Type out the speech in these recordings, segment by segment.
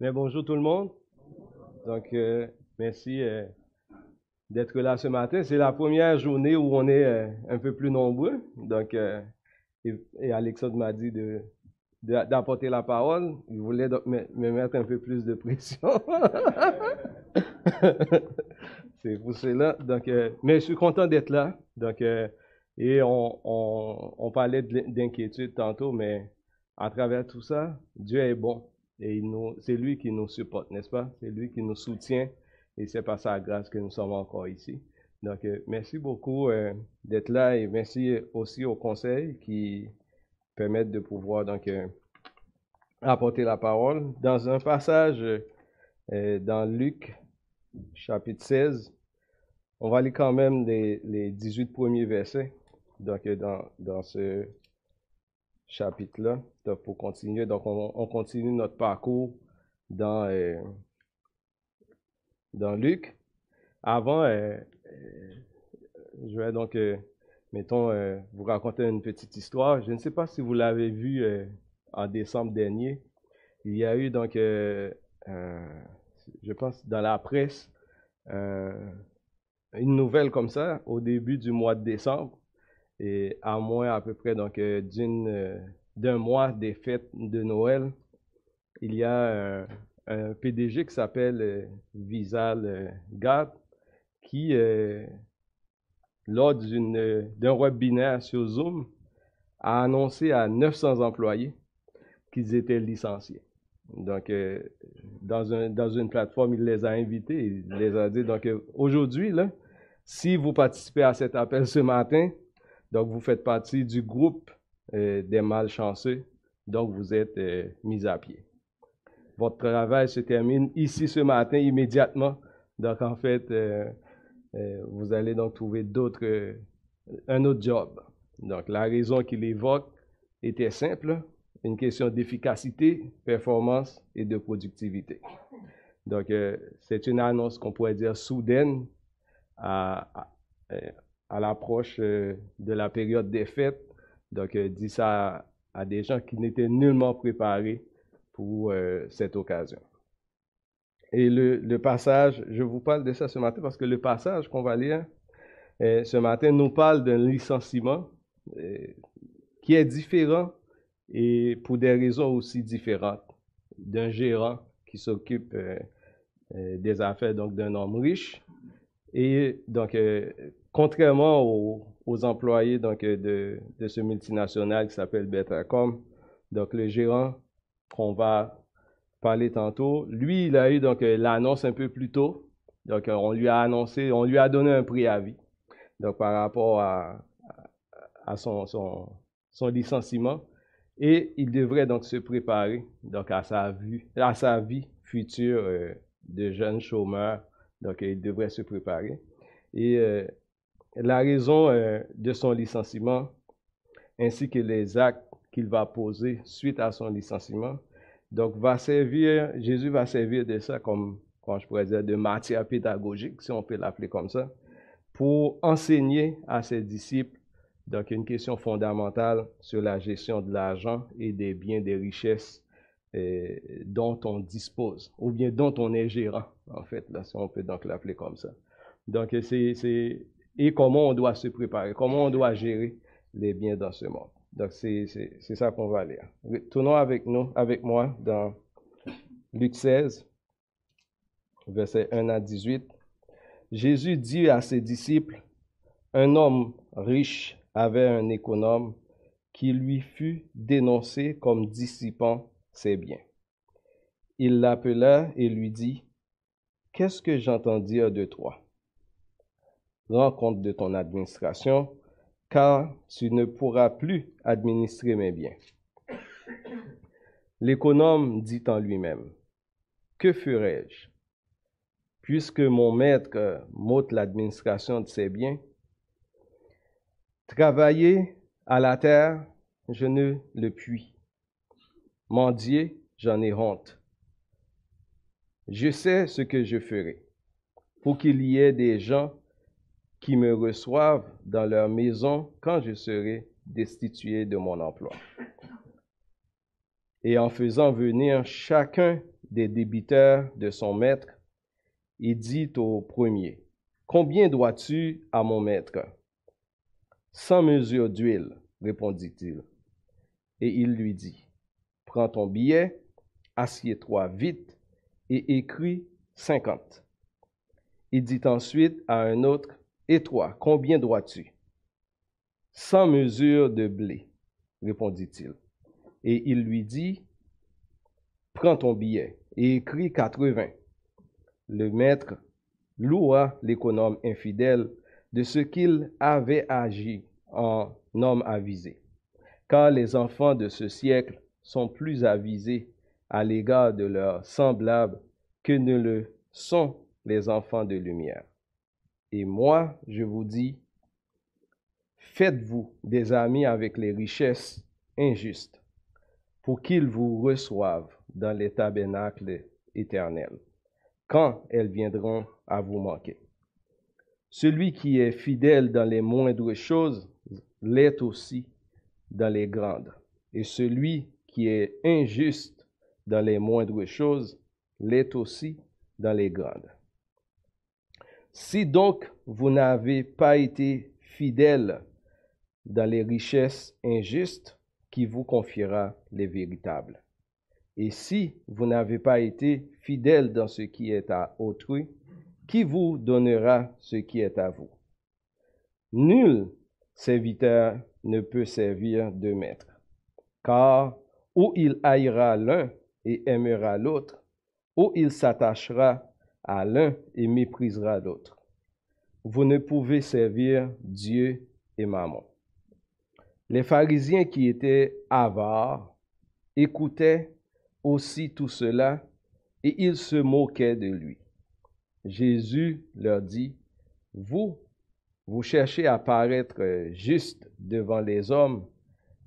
Mais bonjour tout le monde. Donc, euh, merci euh, d'être là ce matin. C'est la première journée où on est euh, un peu plus nombreux. Donc, et, Alexandre m'a dit de, d'apporter la parole. Il voulait me, mettre un peu plus de pression. C'est pour cela. Donc, mais je suis content d'être là. Donc, et on, on parlait d'inquiétude tantôt, mais à travers tout ça, Dieu est bon. Et c'est lui qui nous supporte, n'est-ce pas? C'est lui qui nous soutient. Et c'est par sa grâce que nous sommes encore ici. Donc, euh, merci beaucoup euh, d'être là et merci aussi au conseil qui permettent de pouvoir donc euh, apporter la parole. Dans un passage dans Luc, chapitre 16, on va lire quand même les, les 18 premiers versets. Donc, dans, dans ce chapitre-là. pour continuer, donc on, continue notre parcours dans, euh, dans Luc. Avant, euh, euh, je vais donc, mettons, vous raconter une petite histoire. Je ne sais pas si vous l'avez vu en décembre dernier. Il y a eu donc, je pense, dans la presse, une nouvelle comme ça au début du mois de décembre et à moins à peu près donc euh, d'une euh, d'un mois des fêtes de Noël, il y a un, PDG qui s'appelle euh, Visal Gad qui lors d'un webinaire sur Zoom a annoncé à 900 employés qu'ils étaient licenciés. Donc, dans, un, dans une plateforme, il les a invités, il les a dit, donc aujourd'hui, si vous participez à cet appel ce matin, donc, vous faites partie du groupe euh, des malchanceux. Donc, vous êtes euh, mis à pied. Votre travail se termine ici ce matin immédiatement. Donc, en fait, euh, vous allez donc trouver d'autres, un autre job. Donc, la raison qu'il évoque était simple, une question d'efficacité, performance et de productivité. Donc, c'est une annonce qu'on pourrait dire soudaine à, à l'approche euh, de la période des fêtes. Donc, euh, dit ça à, des gens qui n'étaient nullement préparés pour euh, cette occasion. Et le, passage, je vous parle de ça ce matin parce que le passage qu'on va lire ce matin nous parle d'un licenciement qui est différent et pour des raisons aussi différentes d'un gérant qui s'occupe des affaires donc d'un homme riche et donc contrairement aux, employés donc, de, ce multinational qui s'appelle Betacom, donc le gérant qu'on va parler tantôt, lui, il a eu donc l'annonce un peu plus tôt. Donc, on lui a annoncé, on lui a donné un préavis. Donc, par rapport à, à son, son, licenciement. Et il devrait donc se préparer donc à sa vie, à sa vie future euh, de jeune chômeur. Donc, il devrait se préparer. Et euh, la raison euh, de son licenciement ainsi que les actes qu'il va poser suite à son licenciement. Donc, va servir, Jésus va servir de ça comme, quand je pourrais dire, de matière pédagogique, si on peut l'appeler comme ça, pour enseigner à ses disciples donc une question fondamentale sur la gestion de l'argent et des biens, des richesses euh, dont on dispose, ou bien dont on est gérant, en fait, si on peut donc l'appeler comme ça. Donc, c'est et comment on doit se préparer, comment on doit gérer les biens dans ce monde. Donc, c'est ça qu'on va lire. Tournons avec nous, avec moi, dans Luc 16, versets 1 à 18. Jésus dit à ses disciples, un homme riche avait un économe qui lui fut dénoncé comme dissipant ses biens. Il l'appela et lui dit, Qu'est-ce que j'entends dire de toi? rends compte de ton administration, car tu ne pourras plus administrer mes biens. L'économe dit en lui-même, Que ferai-je? Puisque mon maître m'ôte l'administration de ses biens? Travailler à la terre, je ne le puis. Mendier, j'en ai honte. Je sais ce que je ferai pour qu'il y ait des gens qui me reçoivent dans leur maison quand je serai destitué de mon emploi. Et en faisant venir chacun des débiteurs de son maître, il dit au premier, Combien dois-tu à mon maître Sans mesure d'huile, répondit-il. Et il lui dit, Prends ton billet, assieds-toi vite et écris cinquante. Il dit ensuite à un autre, Et toi, combien dois-tu Sans mesure de blé, répondit-il. Et il lui dit, Prends ton billet et écris quatre-vingts. Le maître loua l'économe infidèle de ce qu'il avait agi en homme avisé. Car les enfants de ce siècle sont plus avisés à l'égard de leurs semblables que ne le sont les enfants de lumière. Et moi, je vous dis, faites-vous des amis avec les richesses injustes, pour qu'ils vous reçoivent dans les tabernacles éternels, quand elles viendront à vous manquer. Celui qui est fidèle dans les moindres choses l'est aussi dans les grandes, et celui qui est injuste dans les moindres choses l'est aussi dans les grandes. Si donc vous n'avez pas été fidèle dans les richesses injustes, qui vous confiera les véritables. Et si vous n'avez pas été fidèle dans ce qui est à autrui, qui vous donnera ce qui est à vous? Nul serviteur ne peut servir deux maîtres, car ou il haïra l'un et aimera l'autre, ou il s'attachera à l'un et méprisera l'autre. Vous ne pouvez servir Dieu et Maman. Les pharisiens qui étaient avares écoutaient aussi tout cela et ils se moquaient de lui. Jésus leur dit, Vous, vous cherchez à paraître juste devant les hommes,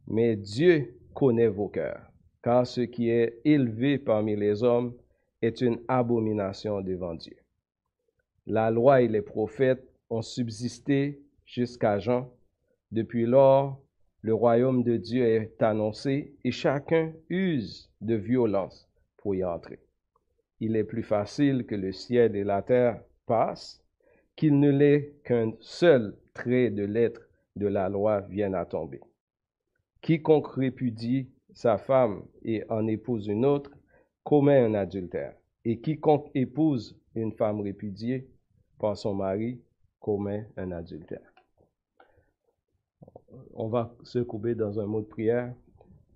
mais Dieu connaît vos cœurs, car ce qui est élevé parmi les hommes est une abomination devant Dieu. La loi et les prophètes ont subsisté jusqu'à Jean. Depuis lors, le royaume de Dieu est annoncé et chacun use de violence pour y entrer. Il est plus facile que le ciel et la terre passent qu'il ne l'est qu'un seul trait de lettre de la loi vienne à tomber. Quiconque répudie sa femme et en épouse une autre commet un adultère. Et quiconque épouse une femme répudiée par son mari commet un adultère. On va se couper dans un mot de prière.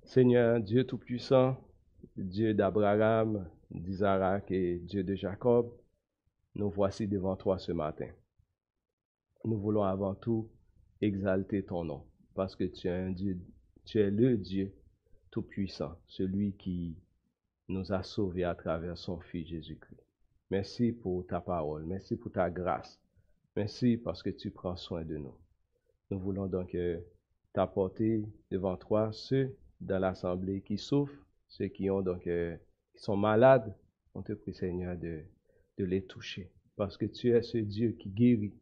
Seigneur Dieu Tout-Puissant, Dieu d'Abraham, d'Isaac et Dieu de Jacob, nous voici devant toi ce matin. Nous voulons avant tout exalter ton nom, parce que tu es un Dieu, tu es le Dieu Tout-Puissant, celui qui nous a sauvés à travers son Fils Jésus-Christ. Merci pour ta parole, merci pour ta grâce, merci parce que tu prends soin de nous. Nous voulons donc euh, t'apporter devant toi ceux dans l'assemblée qui souffrent, ceux qui ont donc euh, qui sont malades. On te prie Seigneur de, de les toucher, parce que tu es ce Dieu qui guérit,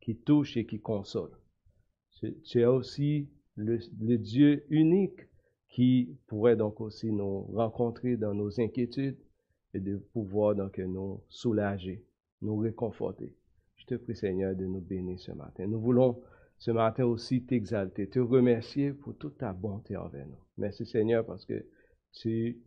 qui touche et qui console. Tu es aussi le, Dieu unique qui pourrait donc aussi nous rencontrer dans nos inquiétudes et de pouvoir donc nous soulager, nous réconforter. Je te prie Seigneur de nous bénir ce matin. Nous voulons ce matin aussi t'exalter, te remercier pour toute ta bonté envers nous. Merci Seigneur parce que tu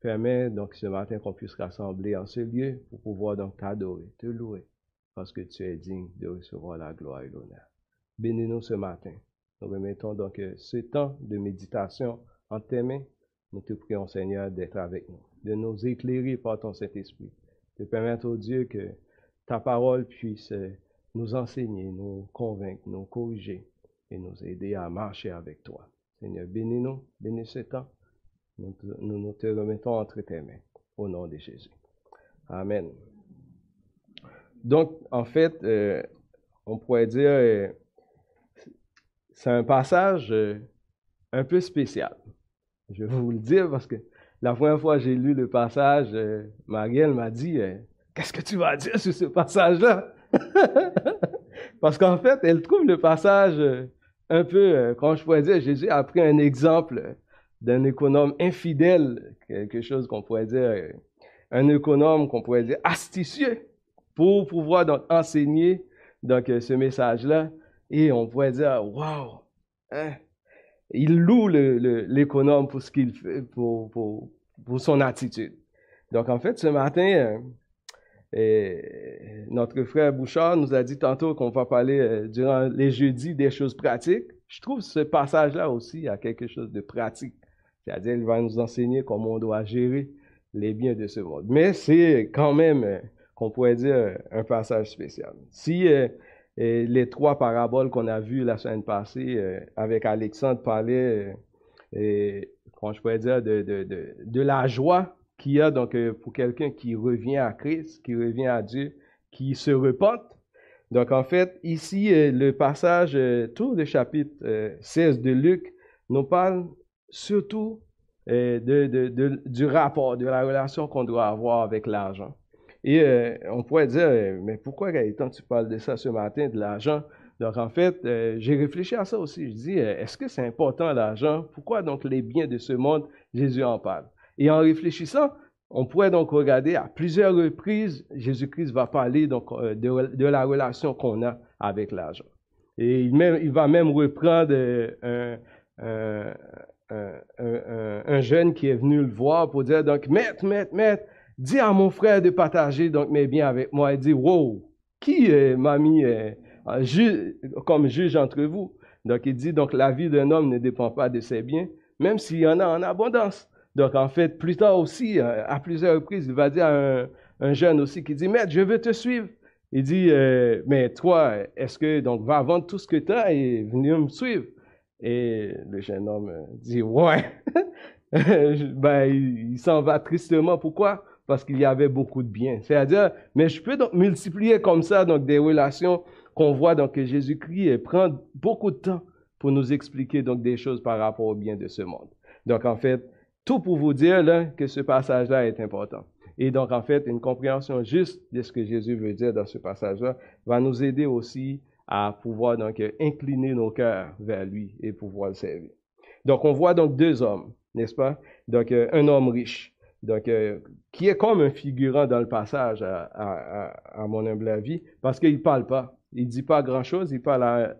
permets donc ce matin qu'on puisse rassembler en ce lieu pour pouvoir donc t'adorer, te louer parce que tu es digne de recevoir la gloire et l'honneur. Bénis-nous ce matin. Nous remettons donc ce temps de méditation en tes mains. Nous te prions, Seigneur, d'être avec nous, de nous éclairer par ton Saint-Esprit, de permettre au Dieu que ta parole puisse nous enseigner, nous convaincre, nous corriger et nous aider à marcher avec toi. Seigneur, bénis-nous, bénis ce temps. Nous, nous, te remettons entre tes mains, au nom de Jésus. Amen. Donc, en fait, euh, on pourrait dire, euh, c'est un passage euh, un peu spécial. Je vais vous le dire parce que la première fois que j'ai lu le passage, euh, Marielle m'a dit euh, Qu'est-ce que tu vas dire sur ce passage-là Parce qu'en fait, elle trouve le passage un peu, quand je pourrais dire, Jésus a pris un exemple d'un économe infidèle, quelque chose qu'on pourrait dire, un économe qu'on pourrait dire astucieux, pour pouvoir donc enseigner donc ce message-là. Et on pourrait dire, waouh, hein, il loue l'économe pour pour, son attitude. Donc en fait, ce matin, euh, notre frère Bouchard nous a dit tantôt qu'on va parler euh, durant les jeudis des choses pratiques. Je trouve ce passage-là aussi a quelque chose de pratique. C'est-à-dire, il va nous enseigner comment on doit gérer les biens de ce monde. Mais c'est quand même, euh, qu'on pourrait dire, un passage spécial. Si les trois paraboles qu'on a vues la semaine passée avec Alexandre parlaient, comment je pourrais dire, de, de, de, de la joie qu'il y a donc pour quelqu'un qui revient à Christ, qui revient à Dieu, qui se repente. Donc en fait, ici, le passage, tout le chapitre 16 de Luc nous parle surtout de, du rapport, de la relation qu'on doit avoir avec l'argent. Et on pourrait dire, mais pourquoi Gaëtan, tu parles de ça ce matin, de l'argent? Donc en fait, j'ai réfléchi à ça aussi. Je dis, est-ce que c'est important l'argent? Pourquoi donc les biens de ce monde, Jésus en parle? Et en réfléchissant, on pourrait donc regarder à plusieurs reprises, Jésus-Christ va parler donc de, la relation qu'on a avec l'argent. Et il, va même reprendre un, un, un, un, jeune qui est venu le voir pour dire donc, maître, maître, maître, dis à mon frère de partager donc mes biens avec moi. Il dit, wow, qui m'a mis comme juge entre vous? Donc il dit, donc la vie d'un homme ne dépend pas de ses biens, même s'il y en a en abondance. Donc, en fait, plus tard aussi, euh, à plusieurs reprises, il va dire à un, jeune aussi qui dit, Maître, je veux te suivre. Il dit, euh, mais toi, est-ce que, donc, va vendre tout ce que tu as et venir me suivre? Et le jeune homme euh, dit, ouais. ben, il, s'en va tristement. Pourquoi? Parce qu'il y avait beaucoup de biens. C'est-à-dire, mais je peux donc multiplier comme ça, donc, des relations qu'on voit, donc, que Jésus-Christ prend beaucoup de temps pour nous expliquer, donc, des choses par rapport aux biens de ce monde. Donc, en fait, tout pour vous dire là, que ce passage-là est important. Et donc, en fait, une compréhension juste de ce que Jésus veut dire dans ce passage-là va nous aider aussi à pouvoir donc incliner nos cœurs vers lui et pouvoir le servir. Donc, on voit donc deux hommes, n'est-ce pas? Donc, euh, un homme riche, donc euh, qui est comme un figurant dans le passage à, à, à mon humble avis, parce qu'il parle pas. Il dit pas grand-chose, il parle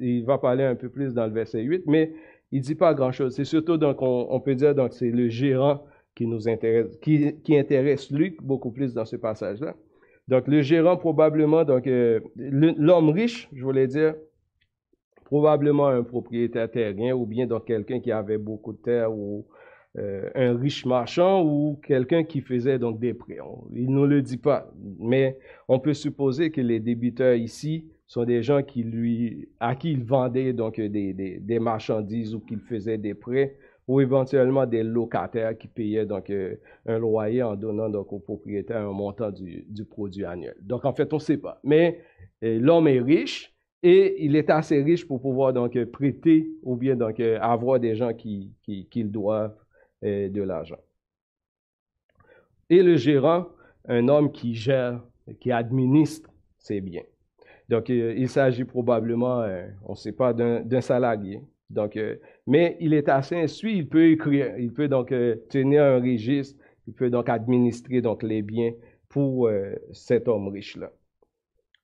il va parler un peu plus dans le verset 8, mais il dit pas grand-chose. C'est surtout, donc, on, peut dire, donc, c'est le gérant qui nous intéresse, qui, qui intéresse Luc beaucoup plus dans ce passage-là. Donc, le gérant, probablement, donc, euh, l'homme riche, je voulais dire, probablement un propriétaire terrien ou bien donc quelqu'un qui avait beaucoup de terre ou euh, un riche marchand ou quelqu'un qui faisait donc des prêts. il ne le dit pas, mais on peut supposer que les débiteurs ici sont des gens qui lui, à qui il vendait donc des, des, des marchandises ou qu'il faisait des prêts ou éventuellement des locataires qui payaient donc euh, un loyer en donnant donc au propriétaire un montant du, du produit annuel. Donc en fait, on ne sait pas. Mais euh, l'homme est riche et il est assez riche pour pouvoir donc prêter ou bien donc avoir des gens qui, qui, qui doivent de l'argent. Et le gérant, un homme qui gère, qui administre ses biens. Donc, euh, il s'agit probablement, euh, on ne sait pas, d'un salarié. Donc, euh, mais il est assez instruit, il peut écrire, il peut donc tenir un registre, il peut donc administrer donc les biens pour cet homme riche-là.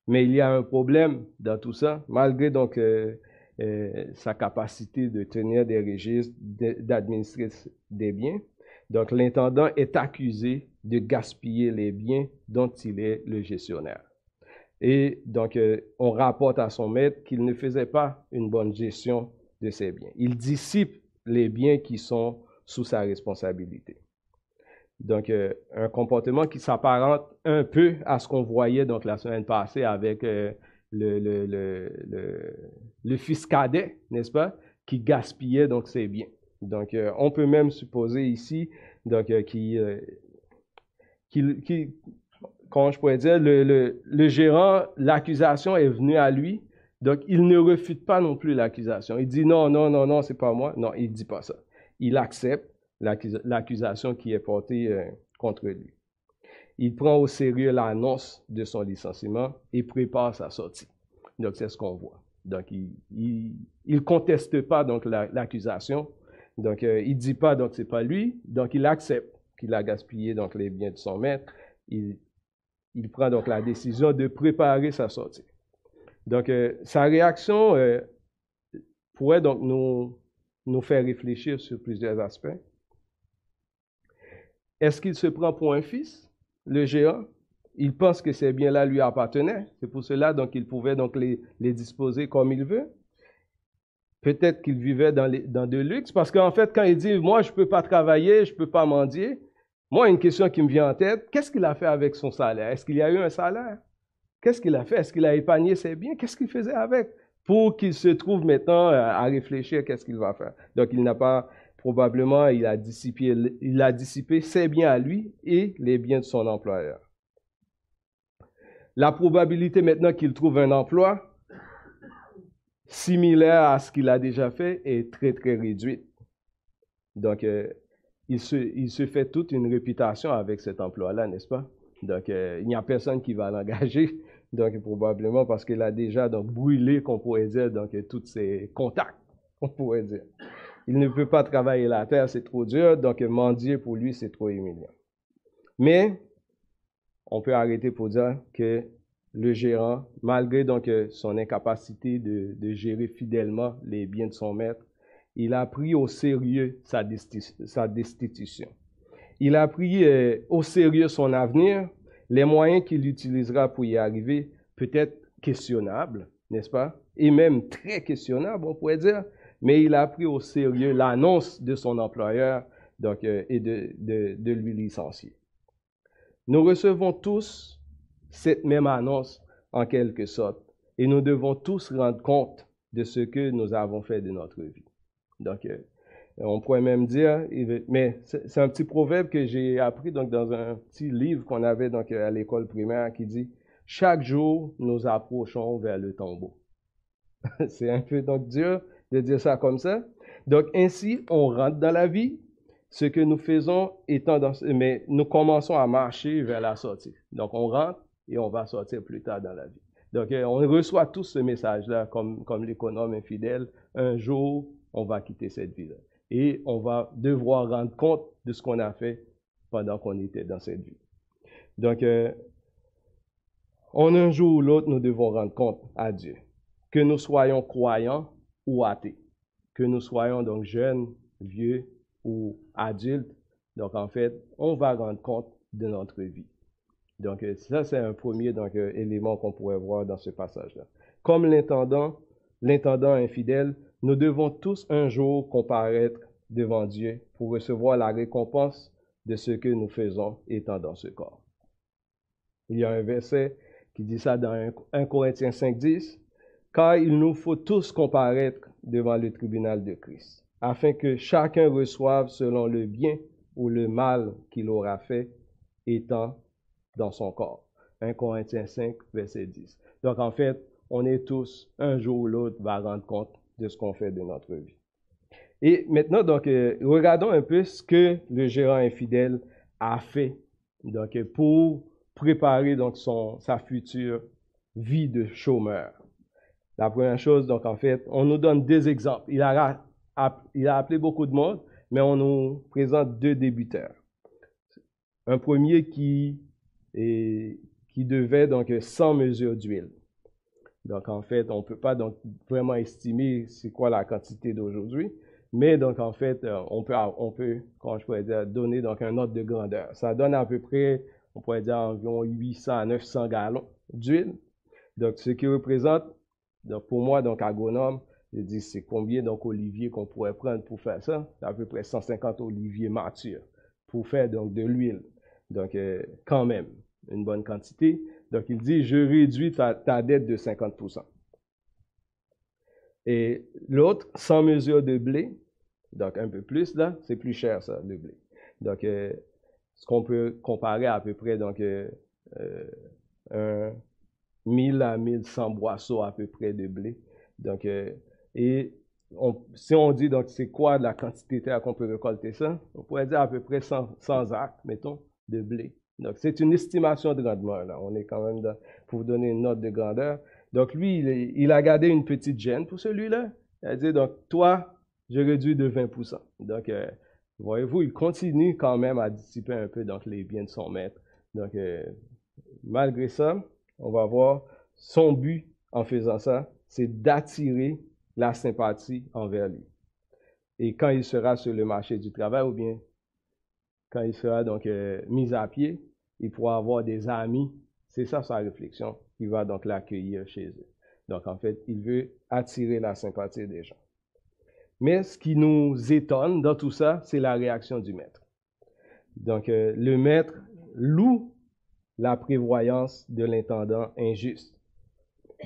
Mais il y a un problème dans tout ça, malgré donc sa capacité de tenir des registres, d'administrer des biens. Donc, l'intendant est accusé de gaspiller les biens dont il est le gestionnaire. Et donc, euh, on rapporte à son maître qu'il ne faisait pas une bonne gestion de ses biens. Il dissipe les biens qui sont sous sa responsabilité. Donc, euh, un comportement qui s'apparente un peu à ce qu'on voyait donc la semaine passée avec euh, le, le, fils cadet, n'est-ce pas, qui gaspillait donc ses biens. Donc, on peut même supposer ici donc qu'il qui, comment je pourrais dire, le, gérant, l'accusation est venue à lui, donc il ne refute pas non plus l'accusation. Il dit non, non, non, non, c'est pas moi. Non, il dit pas ça. Il accepte l'accusation qui est portée euh, contre lui. Il prend au sérieux l'annonce de son licenciement et prépare sa sortie. Donc c'est ce qu'on voit. Donc il, il, conteste pas l'accusation, Donc, euh, il dit pas, donc c'est pas lui. Donc, il accepte qu'il a gaspillé donc les biens de son maître. Il, il prend donc la décision de préparer sa sortie. Donc, euh, sa réaction euh, pourrait donc nous, nous faire réfléchir sur plusieurs aspects. Est-ce qu'il se prend pour un fils, le géant? Il pense que ces biens-là lui appartenaient. C'est pour cela donc qu'il pouvait donc les, disposer comme il veut. Peut-être qu'il vivait dans, les, dans de luxe, parce qu'en fait, quand il dit, moi, je ne peux pas travailler, je ne peux pas mendier, moi, une question qui me vient en tête, qu'est-ce qu'il a fait avec son salaire? Est-ce qu'il y a eu un salaire? Qu'est-ce qu'il a fait? Est-ce qu'il a épargné ses biens? Qu'est-ce qu'il faisait avec? Pour qu'il se trouve maintenant à réfléchir qu'est-ce qu'il va faire? Donc, il n'a pas, probablement, il il a dissipé ses biens à lui et les biens de son employeur. La probabilité maintenant qu'il trouve un emploi similaire à ce qu'il a déjà fait est très, très réduite. Donc, euh, il, se, fait toute une réputation avec cet emploi-là, n'est-ce pas? Donc, euh, il n'y a personne qui va l'engager. Donc, probablement parce qu'il a déjà donc, brûlé, qu'on pourrait dire, donc, tous ses contacts, on pourrait dire. Il ne peut pas travailler la terre, c'est trop dur. Donc, mendier pour lui, c'est trop humiliant. Mais, on peut arrêter pour dire que le gérant, malgré donc son incapacité de, gérer fidèlement les biens de son maître, il a pris au sérieux sa, destitution. Il a pris euh, au sérieux son avenir, les moyens qu'il utilisera pour y arriver, peut-être questionnables, n'est-ce pas? Et même très questionnables, on pourrait dire, mais il a pris au sérieux l'annonce de son employeur donc, euh, et de, de lui licencier. Nous recevons tous cette même annonce en quelque sorte et nous devons tous rendre compte de ce que nous avons fait de notre vie. Donc, euh, on pourrait même dire, mais c'est un petit proverbe que j'ai appris donc dans un petit livre qu'on avait donc à l'école primaire qui dit chaque jour nous approchons vers le tombeau. c'est un peu donc dur de dire ça comme ça. Donc ainsi on rentre dans la vie ce que nous faisons étant dans, mais nous commençons à marcher vers la sortie. Donc, on rentre et on va sortir plus tard dans la vie. Donc, euh, on reçoit tous ce message-là comme, comme l'économe infidèle. Un jour, on va quitter cette vie-là. Et on va devoir rendre compte de ce qu'on a fait pendant qu'on était dans cette vie. Donc, euh, en un jour ou l'autre, nous devons rendre compte à Dieu. Que nous soyons croyants ou athées. Que nous soyons donc jeunes, vieux ou adulte. Donc, en fait, on va rendre compte de notre vie. Donc, euh, ça, c'est un premier donc, euh, élément qu'on pourrait voir dans ce passage-là. Comme l'intendant, l'intendant infidèle, nous devons tous un jour comparaître devant Dieu pour recevoir la récompense de ce que nous faisons étant dans ce corps. Il y a un verset qui dit ça dans 1 Corinthiens 5, 10, car il nous faut tous comparaître devant le tribunal de Christ afin que chacun reçoive selon le bien ou le mal qu'il aura fait étant dans son corps. 1 Corinthiens 5, verset 10. Donc en fait, on est tous, un jour ou l'autre, va rendre compte de ce qu'on fait de notre vie. Et maintenant, donc, euh, regardons un peu ce que le gérant infidèle a fait donc, pour préparer donc, son, sa future vie de chômeur. La première chose, donc, en fait, on nous donne deux exemples. Il a il a appelé beaucoup de monde, mais on nous présente deux débuteurs. Un premier qui, qui devait donc 100 mesures d'huile. Donc, en fait, on ne peut pas donc vraiment estimer c'est quoi la quantité d'aujourd'hui, mais donc, en fait, euh, on peut, on peut, comment je pourrais dire, donner donc un ordre de grandeur. Ça donne à peu près, on pourrait dire environ 800 à 900 gallons d'huile. Donc, ce qui représente, donc pour moi, donc agronome, je dis, c'est combien donc olivier qu'on pourrait prendre pour faire ça? À peu près 150 oliviers matures pour faire donc de l'huile. Donc, euh, quand même, une bonne quantité. Donc, il dit, je réduis ta, dette de 50%. Et l'autre, 100 mesures de blé, donc un peu plus là, c'est plus cher ça, le blé. Donc, euh, ce qu'on peut comparer à peu près, donc, euh, un 1000 à 1100 boisseaux à peu près de blé. Donc, et si on dit, donc, c'est quoi la quantité de terre qu'on peut récolter ça? On pourrait dire à peu près 100, 100 acres, mettons, de blé. Donc, c'est une estimation de rendement, là. On est quand même pour vous donner une note de grandeur. Donc, lui, il, a gardé une petite gêne pour celui-là. Il a dit, donc, toi, je réduis de 20%. Donc, euh, voyez-vous, il continue quand même à dissiper un peu donc, les biens de son maître. Donc, euh, malgré ça, on va voir son but en faisant ça, c'est d'attirer la sympathie envers lui. Et quand il sera sur le marché du travail, ou bien quand il sera donc euh, mis à pied, il pourra avoir des amis. C'est ça sa réflexion. Il va donc l'accueillir chez eux. Donc en fait, il veut attirer la sympathie des gens. Mais ce qui nous étonne dans tout ça, c'est la réaction du maître. Donc euh, le maître loue la prévoyance de l'intendant injuste.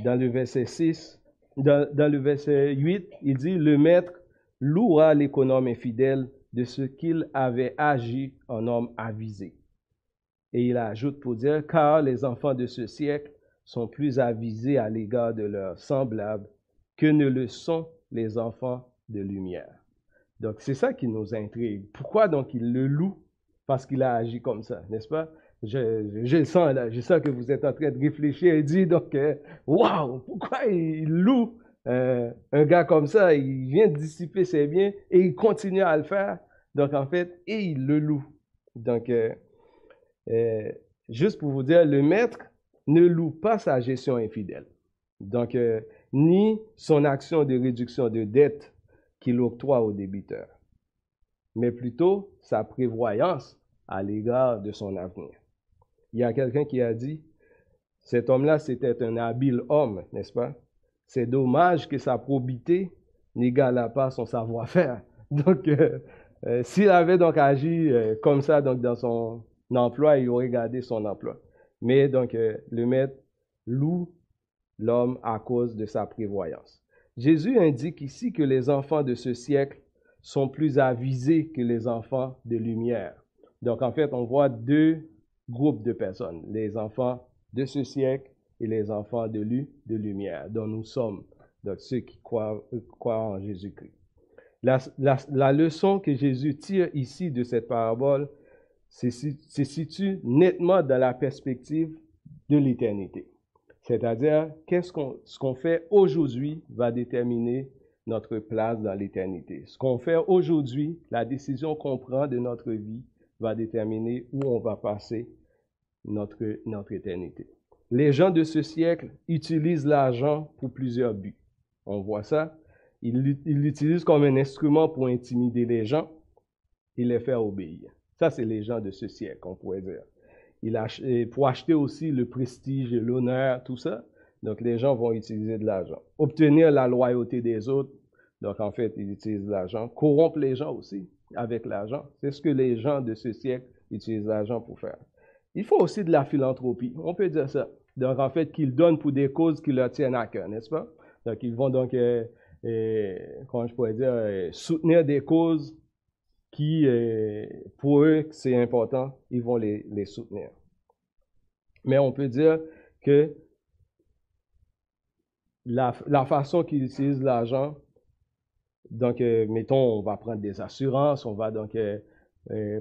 Dans le verset 6, dans, le verset 8, il dit, le maître louera l'économe infidèle de ce qu'il avait agi en homme avisé. Et il ajoute pour dire, car les enfants de ce siècle sont plus avisés à l'égard de leurs semblables que ne le sont les enfants de lumière. Donc c'est ça qui nous intrigue. Pourquoi donc il le loue? Parce qu'il a agi comme ça, n'est-ce pas? Je, sens là, que vous êtes en train de réfléchir et dire donc, euh, waouh, pourquoi il loue euh, un gars comme ça, il vient dissiper ses biens et il continue à le faire. Donc, en fait, et il le loue. Donc, euh, euh, juste pour vous dire, le maître ne loue pas sa gestion infidèle. Donc, ni son action de réduction de dette qu'il octroie au débiteur, mais plutôt sa prévoyance à l'égard de son avenir. Il y a quelqu'un qui a dit, cet homme-là, c'était un habile homme, n'est-ce pas? C'est dommage que sa probité n'égale pas son savoir-faire. Donc, euh, euh, s'il avait donc agi euh, comme ça donc dans son emploi, il aurait gardé son emploi. Mais donc, le maître loue l'homme à cause de sa prévoyance. Jésus indique ici que les enfants de ce siècle sont plus avisés que les enfants de lumière. Donc, en fait, on voit deux groupes de personnes, les enfants de ce siècle et les enfants de, lui, de lumière, dont nous sommes, donc ceux qui croient, croient en Jésus-Christ. La, leçon que Jésus tire ici de cette parabole se situe nettement dans la perspective de l'éternité. C'est-à-dire, qu'est-ce qu'on, ce qu'on fait aujourd'hui va déterminer notre place dans l'éternité. Ce qu'on fait aujourd'hui, la décision qu'on prend de notre vie va déterminer où on va passer notre, notre éternité. Les gens de ce siècle utilisent l'argent pour plusieurs buts. On voit ça. Ils l'utilisent comme un instrument pour intimider les gens et les faire obéir. Ça, c'est les gens de ce siècle, on pourrait dire. Il pour acheter aussi le prestige, l'honneur, tout ça. Donc, les gens vont utiliser de l'argent. Obtenir la loyauté des autres. Donc, en fait, ils utilisent l'argent. Corrompre les gens aussi avec l'argent. C'est ce que les gens de ce siècle utilisent l'argent pour faire. Il faut aussi de la philanthropie. On peut dire ça. Donc, en fait, qu'ils donnent pour des causes qui leur tiennent à cœur, n'est-ce pas? Donc, ils vont donc, euh, euh, comment je pourrais dire, euh, soutenir des causes qui, pour eux, c'est important, ils vont les, soutenir. Mais on peut dire que la façon qu'ils utilisent l'argent, donc, mettons, on va prendre des assurances, on va donc,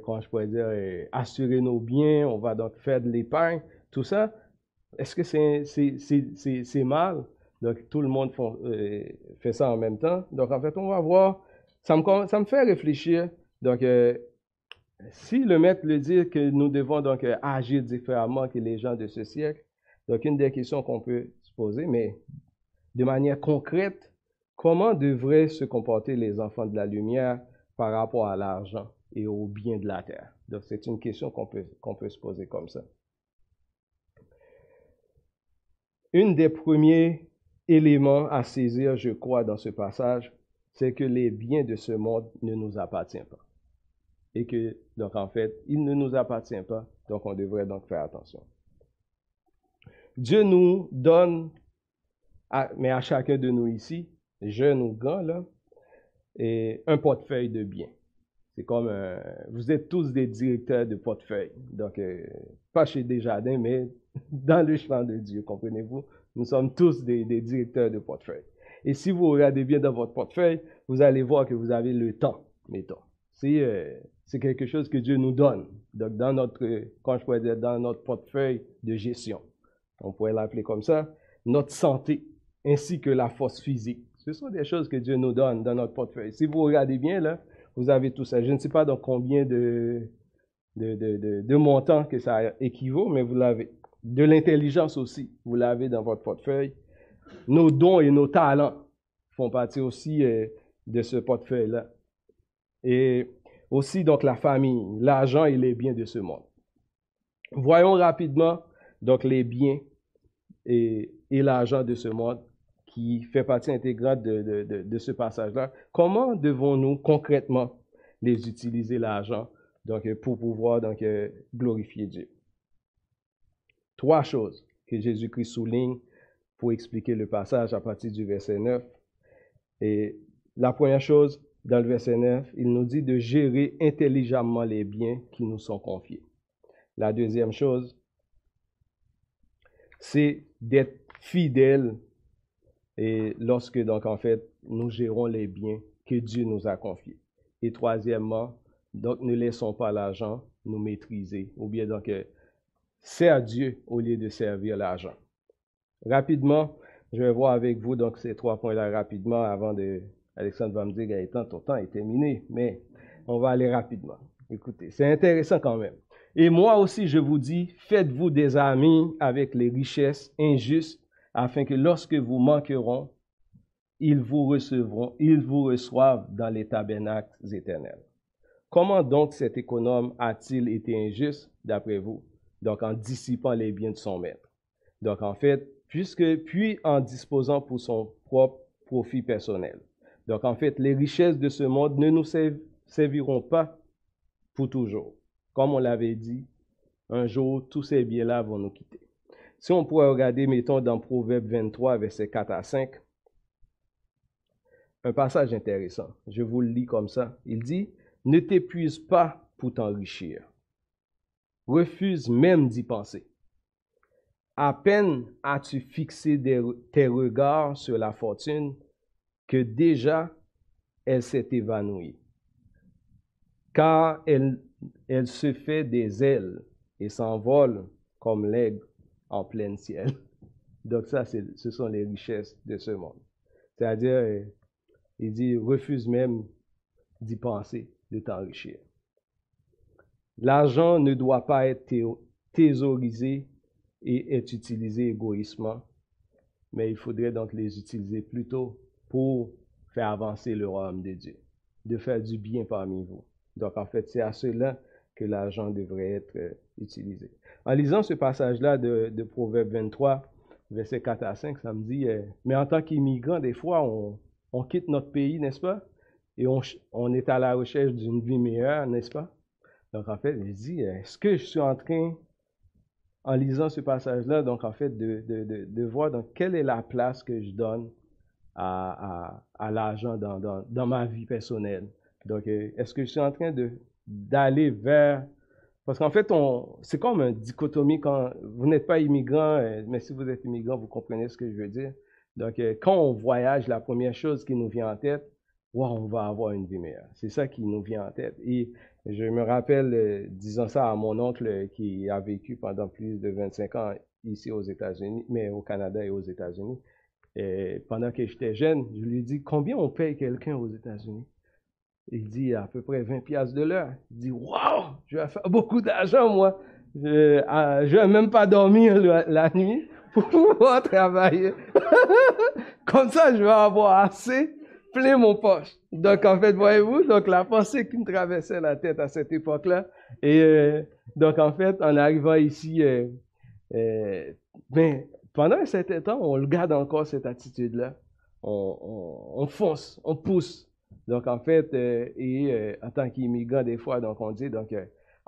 comment je pourrais dire, assurer nos biens, on va donc faire de l'épargne, tout ça, est-ce que c'est mal? Donc, tout le monde euh, fait ça en même temps. Donc, en fait, on va voir. Ça me, ça me fait réfléchir. Donc, euh, si le maître le dit que nous devons donc euh, agir différemment que les gens de ce siècle, donc une des questions qu'on peut se poser, mais de manière concrète, comment devraient se comporter les enfants de la lumière par rapport à l'argent? Et aux biens de la terre? Donc, c'est une question qu'on peut, peut se poser comme ça. Un des premiers éléments à saisir, je crois, dans ce passage, c'est que les biens de ce monde ne nous appartiennent pas. Et que, donc, en fait, ils ne nous appartiennent pas, donc on devrait donc faire attention. Dieu nous donne, mais à chacun de nous ici, jeunes ou grands, là, un portefeuille de biens. C'est comme, euh, vous êtes tous des directeurs de portefeuille. Donc, euh, pas chez Desjardins, mais dans le champ de Dieu, comprenez-vous? Nous sommes tous des, directeurs de portefeuille. Et si vous regardez bien dans votre portefeuille, vous allez voir que vous avez le temps, mettons. C'est euh, quelque chose que Dieu nous donne. Donc, dans notre, quand je pourrais dire, dans notre portefeuille de gestion, on pourrait l'appeler comme ça, notre santé, ainsi que la force physique. Ce sont des choses que Dieu nous donne dans notre portefeuille. Si vous regardez bien, là, vous avez tout ça. Je ne sais pas dans combien de, de, de, de montants que ça équivaut, mais vous l'avez. De l'intelligence aussi, vous l'avez dans votre portefeuille. Nos dons et nos talents font partie aussi euh, de ce portefeuille-là. Et aussi, donc, la famille, l'argent et les biens de ce monde. Voyons rapidement, donc, les biens et, et l'argent de ce monde qui fait partie intégrante de, de, de, ce passage-là. Comment devons-nous concrètement les utiliser, l'argent, donc, pour pouvoir donc, euh, glorifier Dieu? Trois choses que Jésus-Christ souligne pour expliquer le passage à partir du verset 9. Et la première chose, dans le verset 9, il nous dit de gérer intelligemment les biens qui nous sont confiés. La deuxième chose, c'est d'être fidèle et lorsque, donc, en fait, nous gérons les biens que Dieu nous a confiés. Et troisièmement, donc, ne laissons pas l'argent nous maîtriser, ou bien donc, euh, à Dieu au lieu de servir l'argent. Rapidement, je vais voir avec vous donc ces trois points-là rapidement avant de. Alexandre va me dire, Gaëtan, ton temps est terminé, mais on va aller rapidement. Écoutez, c'est intéressant quand même. Et moi aussi, je vous dis, faites-vous des amis avec les richesses injustes, afin que lorsque vous manqueront, ils vous recevront, ils vous reçoivent dans les tabernacles éternels. Comment donc cet économe a-t-il été injuste, d'après vous? Donc, en dissipant les biens de son maître. Donc, en fait, puisque, puis en disposant pour son propre profit personnel. Donc, en fait, les richesses de ce monde ne nous serviront pas pour toujours. Comme on l'avait dit, un jour, tous ces biens-là vont nous quitter. Si on pourrait regarder, mettons, dans Proverbe 23, versets 4 à 5, un passage intéressant. Je vous le lis comme ça. Il dit, ne t'épuise pas pour t'enrichir. Refuse même d'y penser. À peine as-tu fixé tes regards sur la fortune que déjà elle s'est évanouie. Car elle, elle se fait des ailes et s'envole comme l'aigle en plein ciel. Donc ça, ce sont les richesses de ce monde. C'est-à-dire, euh, il dit, refuse même d'y penser, de t'enrichir. L'argent ne doit pas être thésaurisé et être utilisé égoïstement, mais il faudrait donc les utiliser plutôt pour faire avancer le royaume de Dieu, de faire du bien parmi vous. Donc en fait, c'est à cela que l'argent devrait être euh, En lisant ce passage-là de, de Proverbe 23, verset 4 à 5, ça me dit, euh, mais en tant qu'immigrant, des fois, on, quitte notre pays, n'est-ce pas? Et on, est à la recherche d'une vie meilleure, n'est-ce pas? Donc en fait, il dit, est-ce que je suis en train en lisant ce passage-là, donc en fait, de, de, de, voir donc quelle est la place que je donne à, à, l'argent dans, ma vie personnelle. Donc, euh, est-ce que je suis en train d'aller vers... Parce qu'en fait, c'est comme une dichotomie quand vous n'êtes pas immigrant, euh, mais si vous êtes immigrant, vous comprenez ce que je veux dire. Donc, euh, quand on voyage, la première chose qui nous vient en tête, wow, on va avoir une vie meilleure. C'est ça qui nous vient en tête. Et je me rappelle euh, disant ça à mon oncle qui a vécu pendant plus de 25 ans ici aux États-Unis, mais au Canada et aux États-Unis. Et pendant que j'étais jeune, je lui ai dit combien on paye quelqu'un aux États-Unis? Il dit à peu près 20 piastres de l'heure. Il dit Waouh, je vais faire beaucoup d'argent, moi. Je ne ah, vais même pas dormir la nuit pour pouvoir travailler. Comme ça, je vais avoir assez plein mon poche. Donc, en fait, voyez-vous, donc la pensée qui me traversait la tête à cette époque-là. Et euh, donc, en fait, en arrivant ici, euh, euh, ben, pendant un certain temps, on garde encore cette attitude-là. On, fonce, on pousse. Donc, en fait, et en tant qu'immigrant, des fois, donc on dit, donc,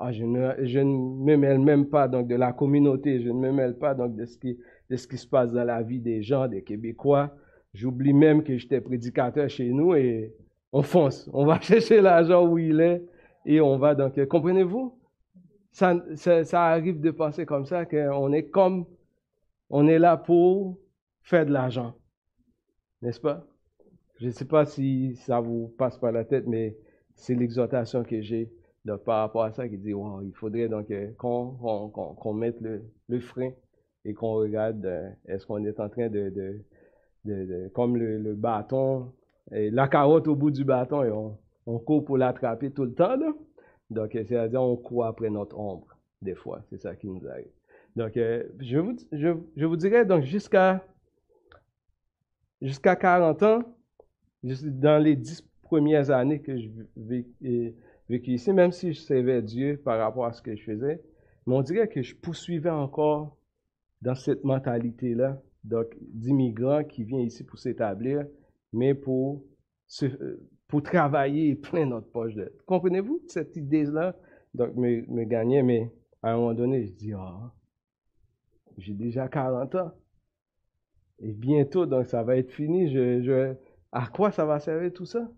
ah, je, ne, je ne me mêle même pas donc de la communauté, je ne me mêle pas donc de ce qui, de ce qui se passe dans la vie des gens, des Québécois. J'oublie même que j'étais prédicateur chez nous et on fonce. On va chercher l'argent où il est et on va donc, comprenez-vous? Ça, ça, arrive de penser comme ça qu'on est comme, on est là pour faire de l'argent. N'est-ce pas? Je ne sais pas si ça vous passe par la tête, mais c'est l'exhortation que j'ai par rapport à ça qui dit, il faudrait donc qu'on mette le, frein et qu'on regarde, euh, est-ce qu'on est en train de comme le, bâton, la carotte au bout du bâton, et on, court pour l'attraper tout le temps. Donc, c'est-à-dire, on court après notre ombre, des fois. C'est ça qui nous arrive. Donc, euh, je, vous, dirais, donc, jusqu'à 40 ans, dans les dix premières années que je vécu ici, même si je servais Dieu par rapport à ce que je faisais, on dirait que je poursuivais encore dans cette mentalité-là, donc d'immigrants qui viennent ici pour s'établir, mais pour, se, pour travailler plein notre poche de. Comprenez-vous cette idée-là? Donc, me, me gagner, mais à un moment donné, je dis, ah, j'ai déjà 40 ans. Et bientôt, donc, ça va être fini. Je, je, à quoi ça va servir tout ça?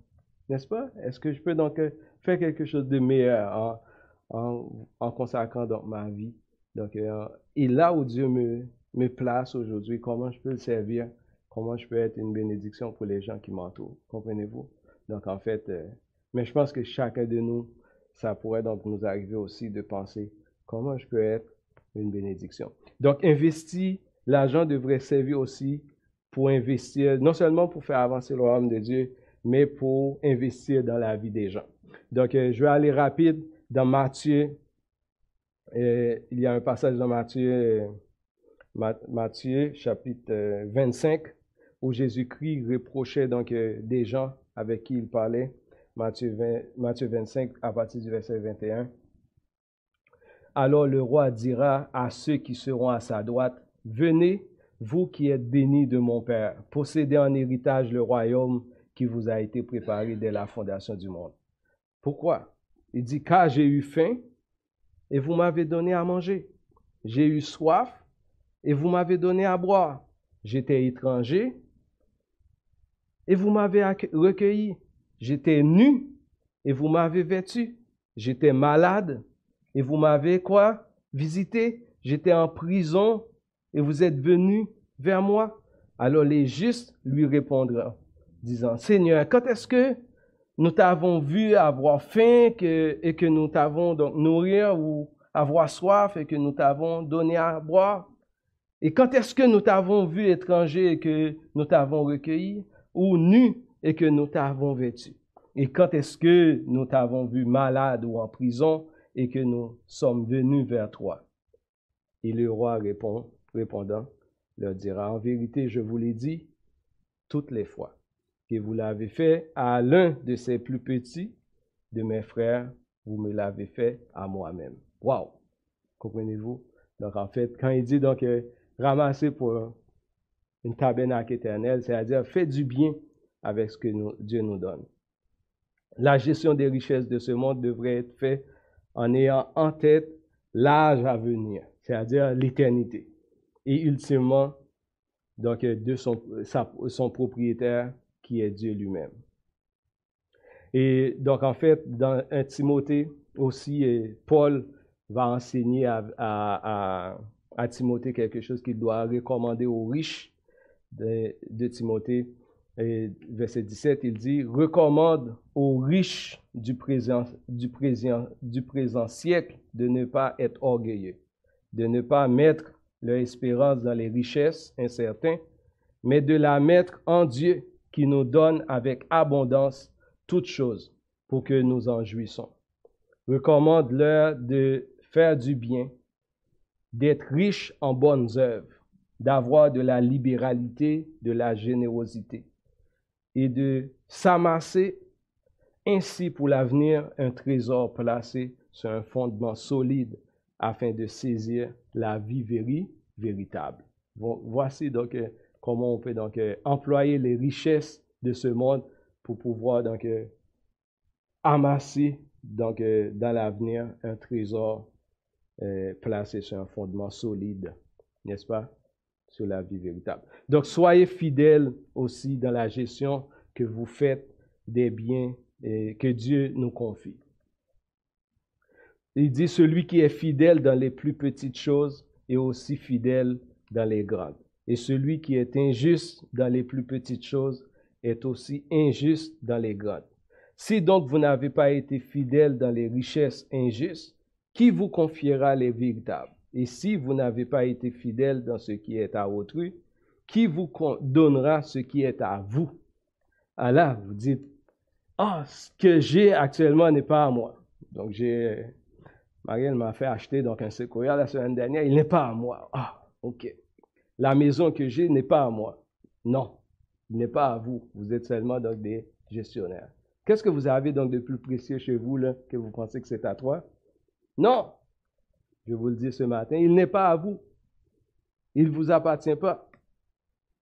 N'est-ce pas? Est-ce que je peux donc euh, faire quelque chose de meilleur en, consacrant donc ma vie? Donc, euh, et là où Dieu me, me place aujourd'hui, comment je peux le servir? Comment je peux être une bénédiction pour les gens qui m'entourent? Comprenez-vous? Donc, en fait, euh, mais je pense que chacun de nous, ça pourrait donc nous arriver aussi de penser comment je peux être une bénédiction. Donc, investir, l'argent devrait servir aussi pour investir, non seulement pour faire avancer le royaume de Dieu, mais pour investir dans la vie des gens. Donc, euh, je vais aller rapide dans Matthieu. Euh, il y a un passage dans Matthieu, Matthieu chapitre 25, où Jésus-Christ reprochait donc des gens avec qui il parlait. Matthieu, 25 à partir du verset 21. Alors le roi dira à ceux qui seront à sa droite, Venez, vous qui êtes bénis de mon Père, possédez en héritage le royaume qui vous a été préparé dès la fondation du monde. Pourquoi? Il dit, car j'ai eu faim et vous m'avez donné à manger. J'ai eu soif et vous m'avez donné à boire. J'étais étranger et vous m'avez recueilli. J'étais nu et vous m'avez vêtu. J'étais malade et vous m'avez quoi? Visité. J'étais en prison et vous êtes venu vers moi. Alors les justes lui répondront, disant, Seigneur, quand est-ce que nous t'avons vu avoir faim et que nous t'avons donc nourrir ou avoir soif et que nous t'avons donné à boire? Et quand est-ce que nous t'avons vu étranger et que nous t'avons recueilli? ou nu et que nous t'avons vêtu? Et quand est-ce que nous t'avons vu malade ou en prison et que nous sommes venus vers toi? Et le roi répond, répondant, leur dira, en vérité, je vous l'ai dit toutes les fois que vous l'avez fait à l'un de ces plus petits de mes frères, vous me l'avez fait à moi-même. Wow! Comprenez-vous? Donc, en fait, quand il dit donc, euh, ramasser pour une tabernacle éternelle, c'est-à-dire fait du bien avec ce que Dieu nous donne. La gestion des richesses de ce monde devrait être faite en ayant en tête l'âge à venir, c'est-à-dire l'éternité. Et ultimement, donc, de son, son propriétaire qui est Dieu lui-même. Et donc, en fait, dans un Timothée aussi, Paul va enseigner à, Timothée quelque chose qu'il doit recommander aux riches de, Timothée, et verset 17, il dit, recommande aux riches du présent siècle de ne pas être orgueilleux, de ne pas mettre leur espérance dans les richesses incertaines, mais de la mettre en Dieu qui nous donne avec abondance toutes choses pour que nous en jouissons. Recommande-leur de faire du bien, d'être riches en bonnes œuvres, d'avoir de la libéralité, de la générosité et de s'amasser ainsi pour l'avenir un trésor placé sur un fondement solide afin de saisir la vie véritable. voici donc euh, comment on peut donc euh, employer les richesses de ce monde pour pouvoir donc euh, amasser donc dans l'avenir un trésor placé sur un fondement solide, n'est-ce pas? sur la vie véritable. Donc, soyez fidèles aussi dans la gestion que vous faites des biens que Dieu nous confie. Il dit, celui qui est fidèle dans les plus petites choses est aussi fidèle dans les grandes. Et celui qui est injuste dans les plus petites choses est aussi injuste dans les grandes. Si donc vous n'avez pas été fidèle dans les richesses injustes, qui vous confiera les véritables? Et si vous n'avez pas été fidèle dans ce qui est à autrui, qui vous donnera ce qui est à vous? Alors, ah vous dites, ah, ce que j'ai actuellement n'est pas à moi. Donc, j'ai, Marielle m'a fait acheter donc un séquoia la semaine dernière, il n'est pas à moi. Ah, ok. La maison que j'ai n'est pas à moi. Non, il n'est pas à vous. Vous êtes seulement donc des gestionnaires. Qu'est-ce que vous avez donc de plus précieux chez vous là, que vous pensez que c'est à toi? Non, je vous le dis ce matin, il n'est pas à vous. Il ne vous appartient pas.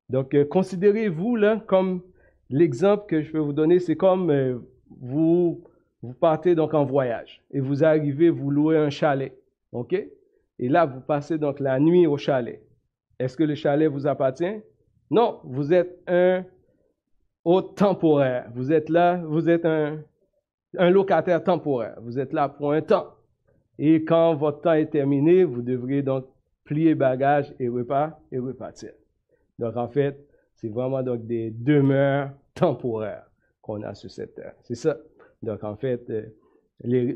Donc, euh, considérez-vous là comme l'exemple que je peux vous donner, c'est comme euh, vous, vous partez donc en voyage et vous arrivez, vous louez un chalet. OK? Et là, vous passez donc la nuit au chalet. Est-ce que le chalet vous appartient? Non, vous êtes un hôte temporaire. Vous êtes là, vous êtes un, locataire temporaire. Vous êtes là pour un temps. Et quand votre temps est terminé, vous devrez donc plier bagage et, et repartir. Donc, en fait, c'est vraiment donc des demeures temporaires qu'on a sur cette terre. C'est ça. Donc, en fait, euh,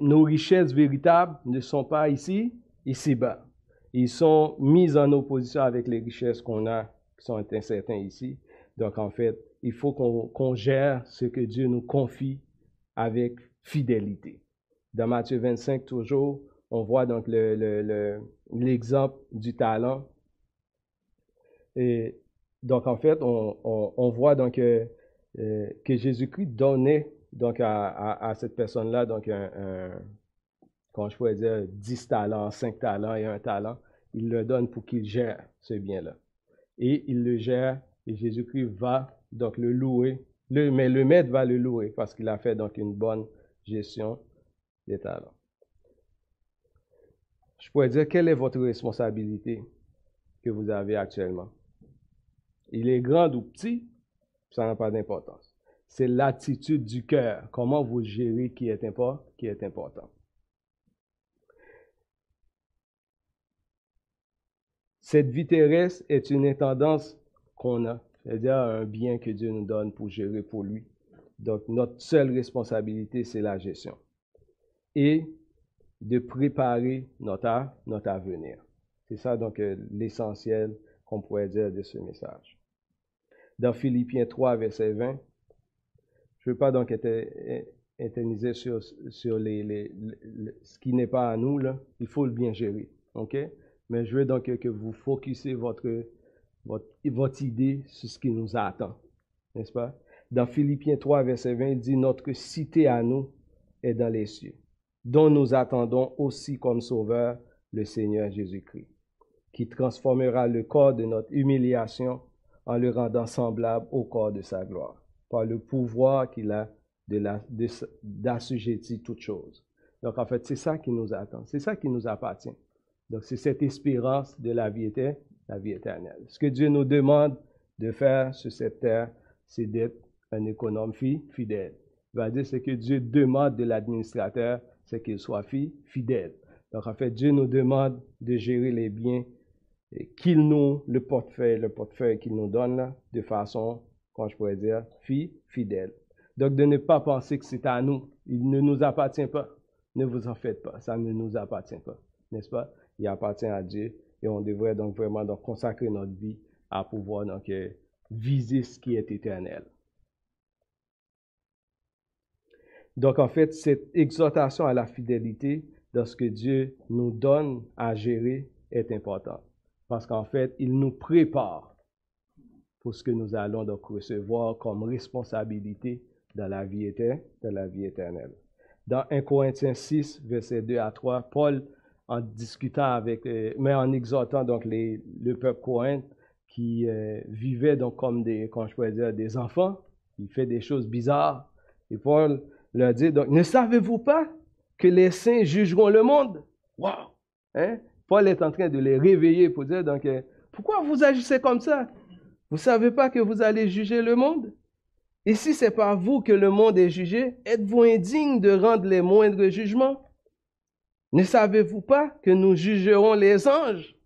nos richesses véritables ne sont pas ici, ici-bas. Ils sont mis en opposition avec les richesses qu'on a, qui sont incertaines ici. Donc, en fait, il faut qu'on gère ce que Dieu nous confie avec fidélité. Dans Matthieu 25, toujours, on voit donc l'exemple le, du talent. Et donc, en fait, on, voit donc euh, euh, que Jésus-Christ donnait donc à, cette personne-là, donc un, comment je pourrais dire, 10 talents, 5 talents et un talent. Il le donne pour qu'il gère ce bien-là. Et il le gère et Jésus-Christ va donc le louer. Mais le maître va le louer parce qu'il a fait donc une bonne gestion des talents. Je pourrais dire, quelle est votre responsabilité que vous avez actuellement? Il est grand ou petit, ça n'a pas d'importance. C'est l'attitude du cœur, comment vous gérez qui est, important, qui est important. Cette est une intendance qu'on a, c'est-à-dire un bien que Dieu nous donne pour gérer pour lui. Donc, notre seule responsabilité, c'est la gestion. Et de préparer notre, notre avenir. C'est ça donc euh, l'essentiel qu'on pourrait dire de ce message. Dans Philippiens 3, verset 20, je ne veux pas donc éterniser sur, sur les, ce qui n'est pas à nous, là. il faut le bien gérer. ok? Mais je veux donc que vous focussiez votre, votre, votre idée sur ce qui nous attend. N'est-ce pas? Dans Philippiens 3, verset 20, il dit Notre cité à nous est dans les cieux dont nous attendons aussi comme sauveur le Seigneur Jésus-Christ, qui transformera le corps de notre humiliation en le rendant semblable au corps de sa gloire, par le pouvoir qu'il a d'assujettir toutes choses. Donc, en fait, c'est ça qui nous attend, c'est ça qui nous appartient. Donc, c'est cette espérance de la vie, éternelle, la vie éternelle. Ce que Dieu nous demande de faire sur cette terre, c'est d'être un économe fidèle. Il va dire ce que Dieu demande de l'administrateur, c'est qu'il soit fidèle. Donc, en fait, Dieu nous demande de gérer les biens qu'il nous, le portefeuille, le portefeuille qu'il nous donne, de façon, comment je pourrais dire, fidèle. Donc, de ne pas penser que c'est à nous. Il ne nous appartient pas. Ne vous en faites pas. Ça ne nous appartient pas. N'est-ce pas? Il appartient à Dieu. Et on devrait donc vraiment consacrer notre vie à pouvoir donc euh, viser ce qui est éternel. Donc, en fait, cette exhortation à la fidélité dans ce que Dieu nous donne à gérer est importante. Parce qu'en fait, il nous prépare pour ce que nous allons donc recevoir comme responsabilité dans la vie éternelle. Dans la vie éternelle. Dans 1 Corinthiens 6, versets 2 à 3, Paul, en discutant avec, euh, mais en exhortant donc le peuple corinth qui euh, vivait donc comme des, comment je pourrais dire, des enfants, il fait des choses bizarres. Et Paul leur dit, donc, ne savez-vous pas que les saints jugeront le monde? Wow! Hein? Paul est en train de les réveiller pour dire, donc, euh, pourquoi vous agissez comme ça? Vous savez pas que vous allez juger le monde? Et si c'est par vous que le monde est jugé, êtes-vous indigne de rendre les moindres jugements? Ne savez-vous pas que nous jugerons les anges?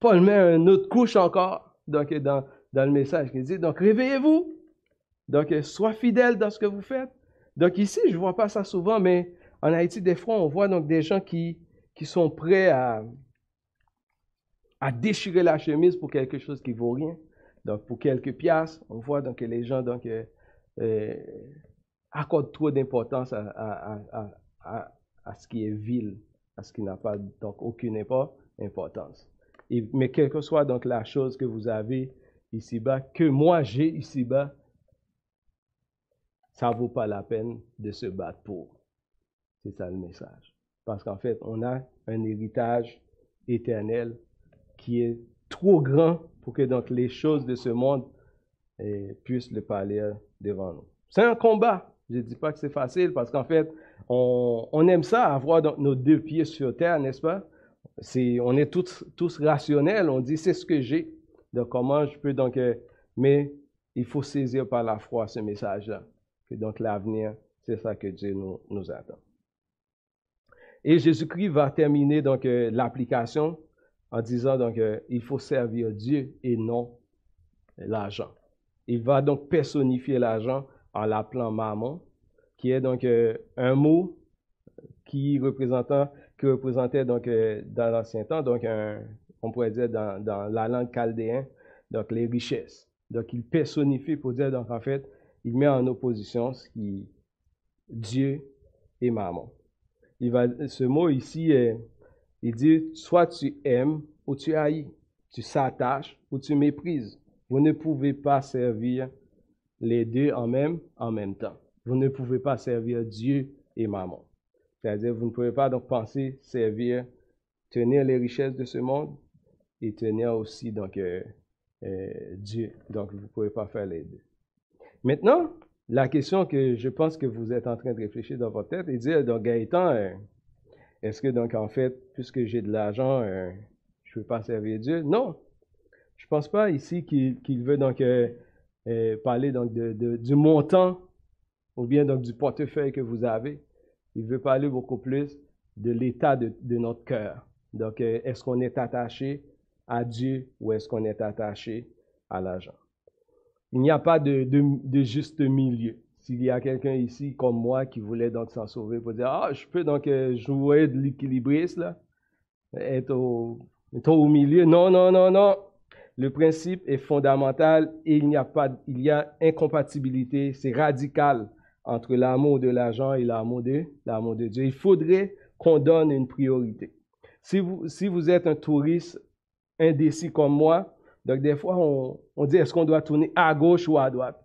Paul met une autre couche encore donc, dans, dans le message qui dit, donc réveillez-vous. Donc, soyez fidèles dans ce que vous faites. Donc ici, je ne vois pas ça souvent, mais en Haïti, des fois, on voit donc des gens qui, qui sont prêts à, à déchirer la chemise pour quelque chose qui vaut rien. Donc, pour quelques piastres, on voit donc que les gens donc, euh, euh, accordent trop d'importance à, à, à, à, ce qui est vil, à ce qui n'a pas donc aucune importance. Mais quelle que soit donc la chose que vous avez ici-bas, que moi j'ai ici-bas, ça vaut pas la peine de se battre pour. C'est ça le message. Parce qu'en fait, on a un héritage éternel qui est trop grand pour que donc les choses de ce monde eh, puissent le parler devant nous. C'est un combat. Je ne dis pas que c'est facile parce qu'en fait, on, aime ça, avoir nos deux pieds sur terre, n'est-ce pas? On est tous, rationnels, on dit c'est ce que j'ai. Donc comment je peux donc... Euh, mais il faut saisir par la foi ce message-là. Que donc l'avenir, c'est ça que Dieu nous, nous attend. Et Jésus-Christ va terminer donc euh, l'application en disant donc euh, il faut servir Dieu et non l'argent. Il va donc personnifier l'argent en l'appelant maman, qui est donc euh, un mot qui représentait, qui représentait donc dans l'ancien temps, donc on pourrait dire dans, la langue chaldéenne, donc les richesses. Donc il personnifie pour dire donc en fait il met en opposition ce qui Dieu et maman ce mot ici, il dit, soit tu aimes ou tu haïs, tu s'attaches ou tu méprises. Vous ne pouvez pas servir les deux en même, en même temps. Vous ne pouvez pas servir Dieu et maman. C'est-à-dire, vous ne pouvez pas donc penser servir, tenir les richesses de ce monde et tenir aussi donc euh, euh, Dieu. Donc, vous ne pouvez pas faire les deux. Maintenant, la question que je pense que vous êtes en train de réfléchir dans votre tête et dire, donc Gaëtan, euh, est-ce que donc en fait, puisque j'ai de l'argent, euh, je ne veux pas servir Dieu? Non. Je ne pense pas ici qu'il veut donc euh, parler donc de, du montant ou bien donc du portefeuille que vous avez. Il veut parler beaucoup plus de l'état de, notre cœur. Donc, est-ce qu'on est attaché à Dieu ou est-ce qu'on est attaché à l'argent? Il n'y a pas de, juste milieu. S'il y a quelqu'un ici comme moi qui voulait donc s'en sauver pour dire, ah, je peux donc euh, jouer de l'équilibriste, là, être au, au milieu. Non, non, non, non. Le principe est fondamental et il n'y a pas, il y a incompatibilité, c'est radical entre l'amour de l'argent et l'amour de, l'amour de Dieu. Il faudrait qu'on donne une priorité. Si vous, si vous êtes un touriste indécis comme moi, donc, des fois, on, dit, est-ce qu'on doit tourner à gauche ou à droite?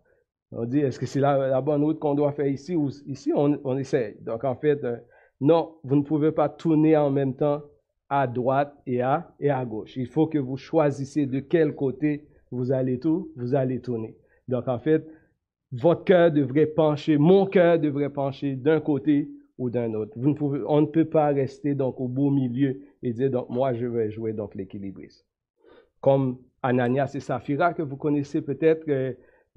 On dit, est-ce que c'est la, bonne route qu'on doit faire ici ou ici? On, on essaye. Donc, en fait, euh, non, vous ne pouvez pas tourner en même temps à droite et à, et à gauche. Il faut que vous choisissez de quel côté vous allez tout, vous allez tourner. Donc, en fait, votre cœur devrait pencher, mon cœur devrait pencher d'un côté ou d'un autre. Vous ne pouvez, on ne peut pas rester donc au beau milieu et dire, donc, moi, je vais jouer donc l'équilibriste. Comme Ananias et Saphira, que vous connaissez peut-être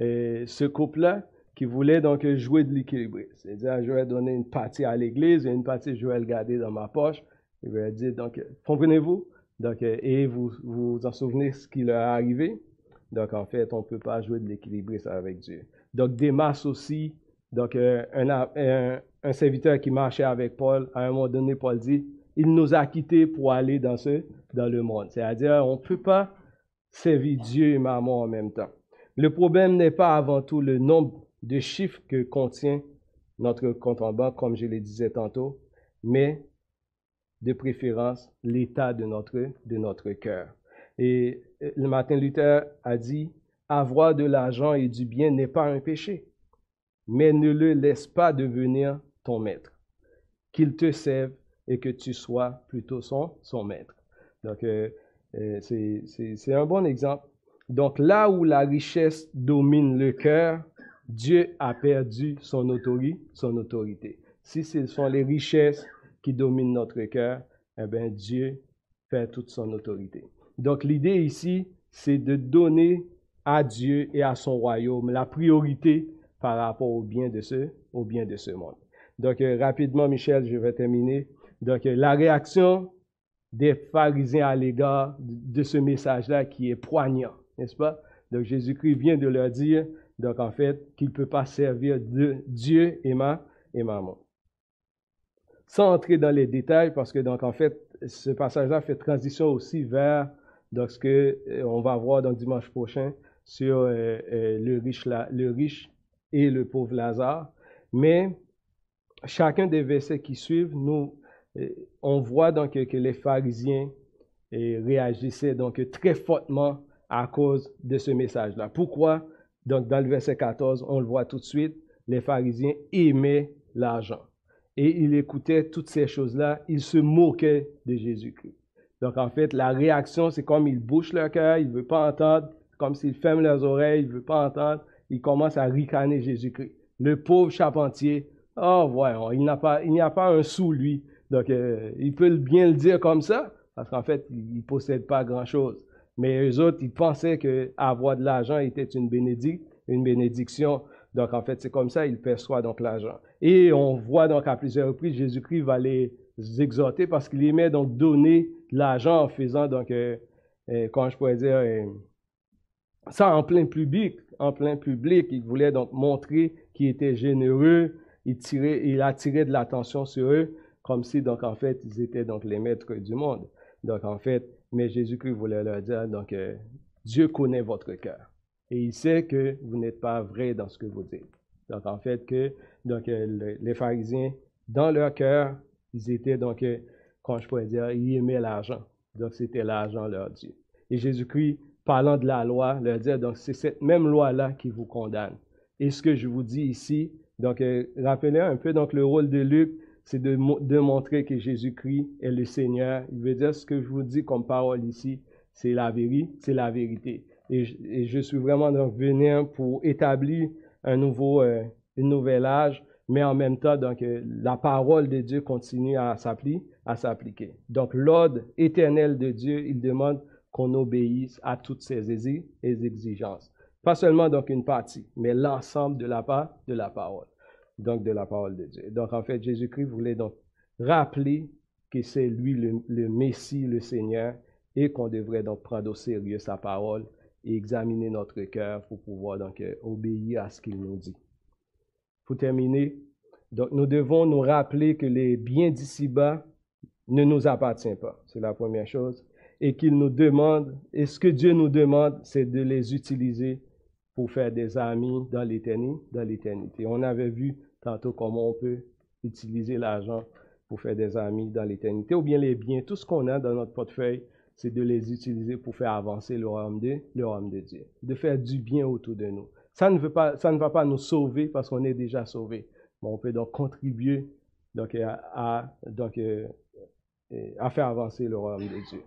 euh, euh, ce couple-là, qui voulait donc jouer de l'équilibre. C'est-à-dire, je vais donner une partie à l'église et une partie, je vais le garder dans ma poche. Il va dire, donc, comprenez-vous? Donc, euh, et vous vous en souvenez ce qui leur est arrivé? Donc, en fait, on ne peut pas jouer de l'équilibre avec Dieu. Donc, Démas aussi, donc, un, un, serviteur qui marchait avec Paul, à un moment donné, Paul dit, il nous a quittés pour aller dans dans le monde. C'est-à-dire, on ne peut pas servir Dieu et maman en même temps. Le problème n'est pas avant tout le nombre de chiffres que contient notre compte en banque, comme je le disais tantôt, mais de préférence l'état de notre, de cœur. Et euh, le Martin Luther a dit, avoir de l'argent et du bien n'est pas un péché, mais ne le laisse pas devenir ton maître, qu'il te serve et que tu sois plutôt son, son maître. Donc, euh, euh, c'est un bon exemple. Donc là où la richesse domine le cœur, Dieu a perdu son autorité. Son autorité. Si ce sont les richesses qui dominent notre cœur, eh bien Dieu perd toute son autorité. Donc l'idée ici, c'est de donner à Dieu et à son royaume la priorité par rapport au bien de ce, au bien de ce monde. Donc euh, rapidement, Michel, je vais terminer. Donc euh, la réaction des pharisiens à l'égard de ce message-là qui est poignant, n'est-ce pas? Donc Jésus-Christ vient de leur dire, donc en fait, qu'il ne peut pas servir de Dieu et ma et maman. Sans entrer dans les détails, parce que donc en fait, ce passage-là fait transition aussi vers donc, ce qu'on euh, va voir dans dimanche prochain, sur le, riche, le riche et le pauvre Lazare. Mais chacun des versets qui suivent, nous, on voit donc que les pharisiens réagissaient donc très fortement à cause de ce message-là. Pourquoi? Donc, dans le verset 14, on le voit tout de suite, les pharisiens aimaient l'argent. Et ils écoutaient toutes ces choses-là, ils se moquaient de Jésus-Christ. Donc, en fait, la réaction, c'est comme ils bouchent leur cœur, ils ne veulent pas entendre, comme s'ils ferment leurs oreilles, ils ne veulent pas entendre, ils commencent à ricaner Jésus-Christ. Le pauvre charpentier, oh, voyons, il n'y a, pas, a pas un sou, lui. Donc, euh, il peut bien le dire comme ça, parce qu'en fait, il ne possède pas grand-chose. Mais eux autres, ils pensaient qu'avoir de l'argent était une bénédiction, une bénédiction. Donc, en fait, c'est comme ça, ils perçoivent donc l'argent. Et on voit donc à plusieurs reprises, Jésus-Christ va les exhorter parce qu'il aimait donc donner de l'argent en faisant donc, euh, euh, je pourrais dire, euh, ça en plein public, en plein public. Il voulait donc montrer qu'il était généreux, il, tirait, il attirait de l'attention sur eux, comme si donc en fait ils étaient donc les maîtres du monde. Donc en fait, mais Jésus-Christ voulait leur dire, donc, euh, Dieu connaît votre cœur. Et il sait que vous n'êtes pas vrai dans ce que vous dites. Donc, en fait, que donc, euh, les pharisiens, dans leur cœur, ils étaient, donc, euh, comment je pourrais dire, ils aimaient l'argent. Donc, c'était l'argent leur Dieu. Et Jésus-Christ, parlant de la loi, leur dit, donc, c'est cette même loi-là qui vous condamne. Et ce que je vous dis ici, donc, rappelez un peu donc le rôle de Luc c'est de, montrer que Jésus-Christ est le Seigneur. Il veut dire ce que je vous dis comme parole ici, c'est la vérité, c'est la vérité. Et je, suis vraiment donc venu pour établir un nouveau, euh, une nouvelle âge, mais en même temps, donc, euh, la parole de Dieu continue à s'appliquer, à s'appliquer. Donc, l'ordre éternel de Dieu, il demande qu'on obéisse à toutes ses exigences. Pas seulement donc une partie, mais l'ensemble de la part de la parole donc de la parole de Dieu. Donc en fait, Jésus-Christ voulait donc rappeler que c'est lui le, Messie, le Seigneur, et qu'on devrait donc prendre au sérieux sa parole et examiner notre cœur pour pouvoir donc euh, obéir à ce qu'il nous dit. Pour terminer, donc nous devons nous rappeler que les biens d'ici-bas ne nous appartiennent pas. C'est la première chose. Et qu'il nous demande, et ce que Dieu nous demande, c'est de les utiliser pour faire des amis dans l'éternité. On avait vu tantôt comment on peut utiliser l'argent pour faire des amis dans l'éternité, ou bien les biens, tout ce qu'on a dans notre portefeuille, c'est de les utiliser pour faire avancer le royaume de, Dieu, de faire du bien autour de nous. Ça ne, veut pas, ça ne va pas nous sauver parce qu'on est déjà sauvé, mais on peut donc contribuer donc, à, donc, euh, à faire avancer le royaume de Dieu.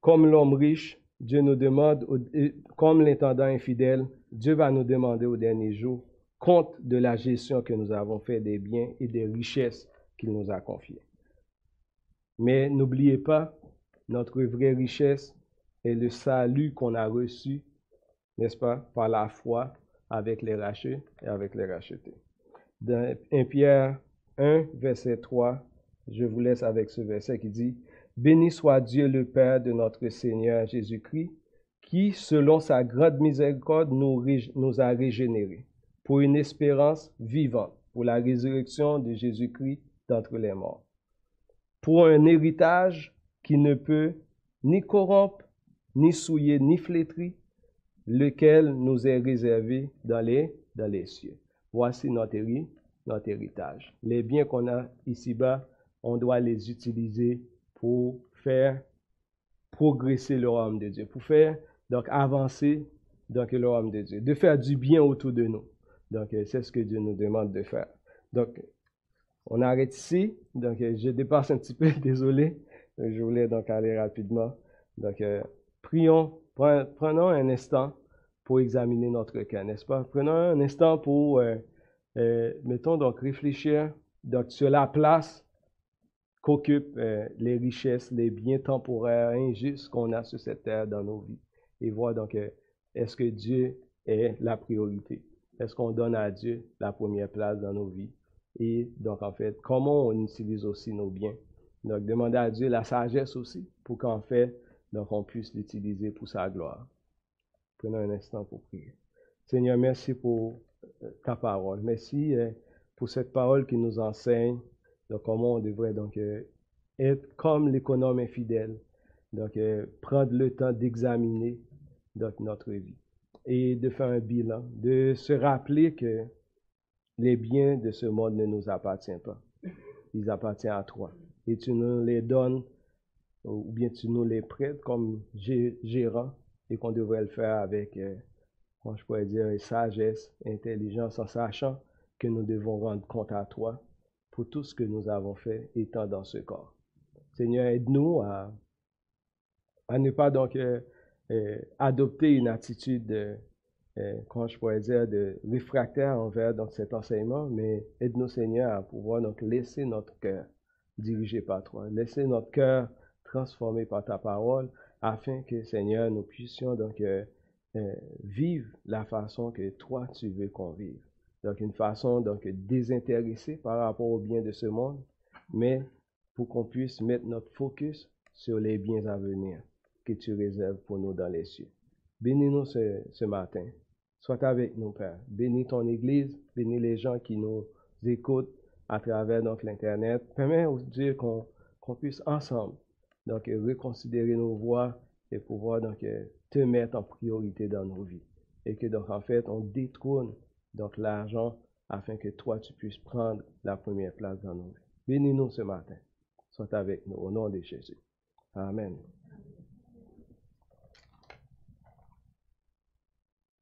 Comme l'homme riche, Dieu nous demande, comme l'intendant infidèle, Dieu va nous demander au dernier jour compte de la gestion que nous avons fait des biens et des richesses qu'il nous a confiées. Mais n'oubliez pas, notre vraie richesse est le salut qu'on a reçu, n'est-ce pas, par la foi avec les rachetés et avec les rachetés. Dans 1 Pierre 1, verset 3, je vous laisse avec ce verset qui dit, Béni soit Dieu le Père de notre Seigneur Jésus-Christ, qui, selon sa grande miséricorde, nous a régénérés pour une espérance vivante, pour la résurrection de Jésus-Christ d'entre les morts, pour un héritage qui ne peut ni corrompre, ni souiller, ni flétrir, lequel nous est réservé dans les, dans les cieux. Voici notre, notre héritage. Les biens qu'on a ici-bas, on doit les utiliser pour faire progresser le royaume de Dieu, pour faire donc avancer donc le royaume de Dieu, de faire du bien autour de nous. Donc euh, c'est ce que Dieu nous demande de faire. Donc on arrête ici. Donc euh, je dépasse un petit peu, désolé. Je voulais donc aller rapidement. Donc euh, prions, prenons un instant pour examiner notre cœur, n'est-ce pas? Prenons un instant pour, mettons donc réfléchir donc sur la place qu'occupent les richesses, les biens temporaires injustes qu'on a sur cette terre dans nos vies. Et voir donc, est-ce que Dieu est la priorité? Est-ce qu'on donne à Dieu la première place dans nos vies? Et donc, en fait, comment on utilise aussi nos biens? Donc, demander à Dieu la sagesse aussi pour qu'en fait, on puisse l'utiliser pour sa gloire. Prenons un instant pour prier. Seigneur, merci pour euh, ta parole. Merci pour cette parole qui nous enseigne donc, comment on devrait donc euh, être comme l'économe infidèle. Donc, euh, prendre le temps d'examiner notre vie. Et de faire un bilan, de se rappeler que les biens de ce monde ne nous appartiennent pas. Ils appartiennent à toi. Et tu nous les donnes, ou bien tu nous les prêtes comme gérant, et qu'on devrait le faire avec, euh, je pourrais dire, sagesse, intelligence, en sachant que nous devons rendre compte à toi pour tout ce que nous avons fait étant dans ce corps. Seigneur, aide-nous à, à ne pas donc euh, euh, adopter une attitude, de, euh, je pourrais dire, de réfractaire envers donc, cet enseignement, mais aide-nous, Seigneur, à pouvoir donc laisser notre cœur dirigé par toi, laisser notre cœur transformé par ta parole, afin que, Seigneur, nous puissions donc vivre la façon que toi tu veux qu'on vive. Donc, une façon donc désintéressée par rapport aux biens de ce monde, mais pour qu'on puisse mettre notre focus sur les biens à venir que tu réserves pour nous dans les cieux. Bénis-nous ce, matin. Sois avec nous, Père. Bénis ton Église, bénis les gens qui nous écoutent à travers l'Internet. Permets, Dieu, qu'on puisse ensemble donc reconsidérer nos voies et pouvoir donc te mettre en priorité dans nos vies. Et que donc en fait, on détrône donc l'argent afin que toi, tu puisses prendre la première place dans nos vies. Bénis-nous ce matin. Sois avec nous au nom de Jésus. Amen.